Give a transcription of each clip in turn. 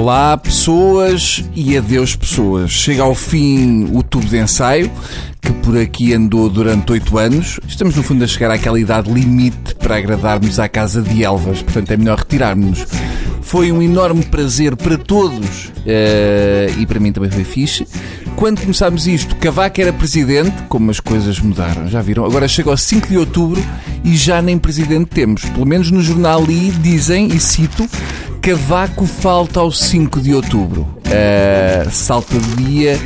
Olá, pessoas e adeus, pessoas. Chega ao fim o tubo de ensaio, que por aqui andou durante oito anos. Estamos, no fundo, a chegar àquela idade limite para agradarmos à casa de Elvas, portanto é melhor retirarmos-nos. Foi um enorme prazer para todos eh, e para mim também foi fixe. Quando começámos isto, Cavaco era presidente, como as coisas mudaram, já viram? Agora chega ao 5 de outubro e já nem presidente temos. Pelo menos no jornal ali dizem, e cito, Cavaco falta ao 5 de outubro. Uh, salta de dia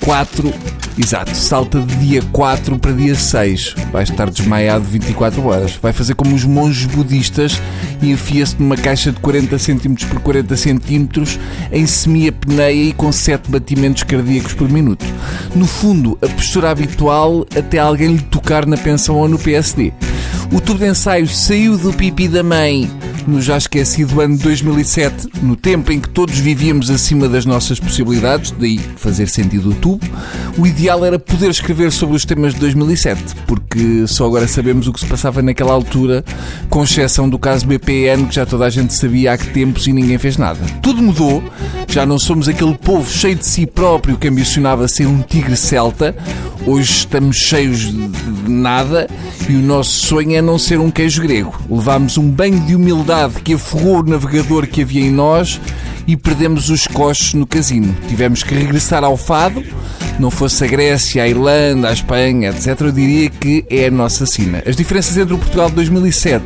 4, exato, salta de dia 4 para dia 6. Vai estar desmaiado 24 horas. Vai fazer como os monges budistas e enfia-se numa caixa de 40 cm por 40 cm em semi-apneia e com 7 batimentos cardíacos por minuto. No fundo, a postura habitual até alguém lhe tocar na pensão ou no PSD. O tubo de ensaio saiu do pipi da mãe no já esquecido ano de 2007, no tempo em que todos vivíamos acima das nossas possibilidades, daí fazer sentido o tubo, o ideal era poder escrever sobre os temas de 2007, porque só agora sabemos o que se passava naquela altura, com exceção do caso BPN, que já toda a gente sabia há que tempos e ninguém fez nada. Tudo mudou, já não somos aquele povo cheio de si próprio que ambicionava ser um tigre celta, hoje estamos cheios de nada e o nosso sonho é não ser um queijo grego. Levámos um banho de humildade que afogou o navegador que havia em nós e perdemos os coches no casino. Tivemos que regressar ao fado. Não fosse a Grécia, a Irlanda, a Espanha, etc., eu diria que é a nossa sina. As diferenças entre o Portugal de 2007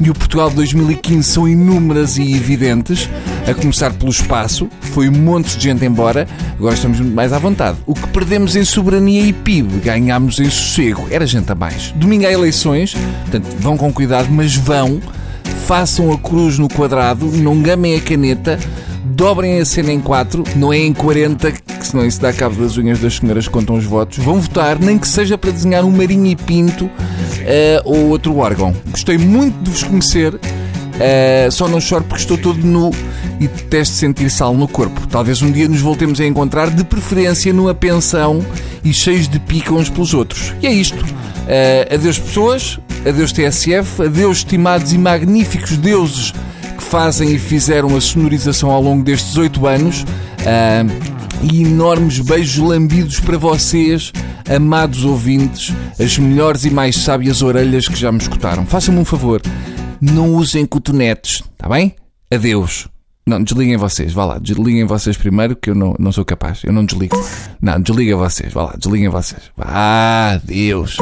e o Portugal de 2015 são inúmeras e evidentes, a começar pelo espaço. Foi um monte de gente embora, agora estamos mais à vontade. O que perdemos em soberania e PIB, ganhámos em sossego. Era gente a mais. Domingo há eleições, portanto, vão com cuidado, mas vão. Façam a cruz no quadrado, não gamem a caneta, dobrem a cena em 4, não é em 40, que senão isso dá cabo das unhas das senhoras que contam os votos. Vão votar, nem que seja para desenhar um marinho e pinto uh, ou outro órgão. Gostei muito de vos conhecer. Uh, só não choro porque estou todo nu e detesto sentir sal no corpo. Talvez um dia nos voltemos a encontrar, de preferência numa pensão e cheios de pica uns pelos outros. E é isto. Uh, adeus pessoas, adeus TSF, adeus estimados e magníficos deuses fazem e fizeram a sonorização ao longo destes oito anos. Uh, e enormes beijos lambidos para vocês, amados ouvintes, as melhores e mais sábias orelhas que já me escutaram. Façam-me um favor, não usem cotonetes, está bem? Adeus. Não, desliguem vocês, vá lá, desliguem vocês primeiro, que eu não, não sou capaz, eu não desligo. Não, desliguem vocês, vá lá, desliguem vocês. Vá, adeus.